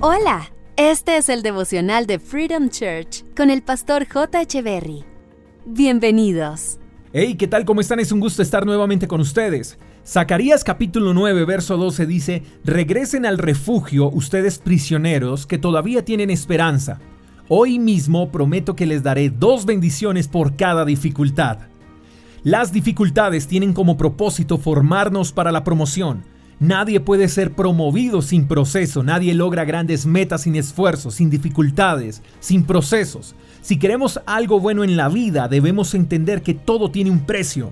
Hola, este es el devocional de Freedom Church con el pastor J. Echeverry. Bienvenidos. Hey, ¿qué tal? ¿Cómo están? Es un gusto estar nuevamente con ustedes. Zacarías capítulo 9, verso 12 dice, Regresen al refugio ustedes prisioneros que todavía tienen esperanza. Hoy mismo prometo que les daré dos bendiciones por cada dificultad. Las dificultades tienen como propósito formarnos para la promoción Nadie puede ser promovido sin proceso, nadie logra grandes metas sin esfuerzo, sin dificultades, sin procesos. Si queremos algo bueno en la vida, debemos entender que todo tiene un precio.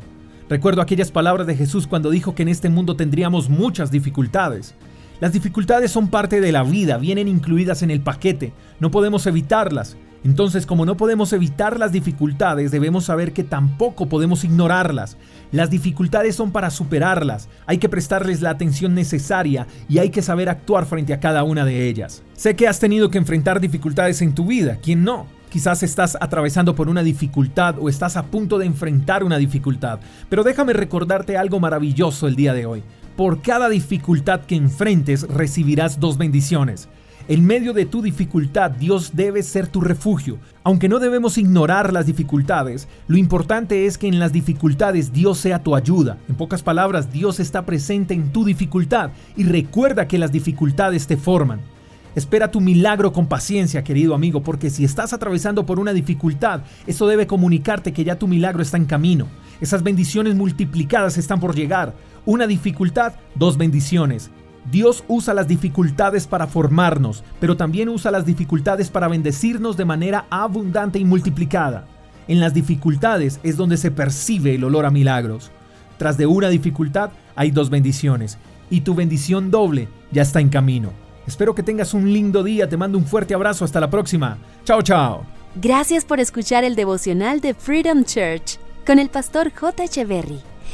Recuerdo aquellas palabras de Jesús cuando dijo que en este mundo tendríamos muchas dificultades. Las dificultades son parte de la vida, vienen incluidas en el paquete, no podemos evitarlas. Entonces, como no podemos evitar las dificultades, debemos saber que tampoco podemos ignorarlas. Las dificultades son para superarlas, hay que prestarles la atención necesaria y hay que saber actuar frente a cada una de ellas. Sé que has tenido que enfrentar dificultades en tu vida, ¿quién no? Quizás estás atravesando por una dificultad o estás a punto de enfrentar una dificultad, pero déjame recordarte algo maravilloso el día de hoy. Por cada dificultad que enfrentes recibirás dos bendiciones. En medio de tu dificultad, Dios debe ser tu refugio. Aunque no debemos ignorar las dificultades, lo importante es que en las dificultades Dios sea tu ayuda. En pocas palabras, Dios está presente en tu dificultad y recuerda que las dificultades te forman. Espera tu milagro con paciencia, querido amigo, porque si estás atravesando por una dificultad, eso debe comunicarte que ya tu milagro está en camino. Esas bendiciones multiplicadas están por llegar. Una dificultad, dos bendiciones. Dios usa las dificultades para formarnos, pero también usa las dificultades para bendecirnos de manera abundante y multiplicada. En las dificultades es donde se percibe el olor a milagros. Tras de una dificultad hay dos bendiciones, y tu bendición doble ya está en camino. Espero que tengas un lindo día, te mando un fuerte abrazo, hasta la próxima. Chao, chao. Gracias por escuchar el devocional de Freedom Church con el pastor J. Echeverry.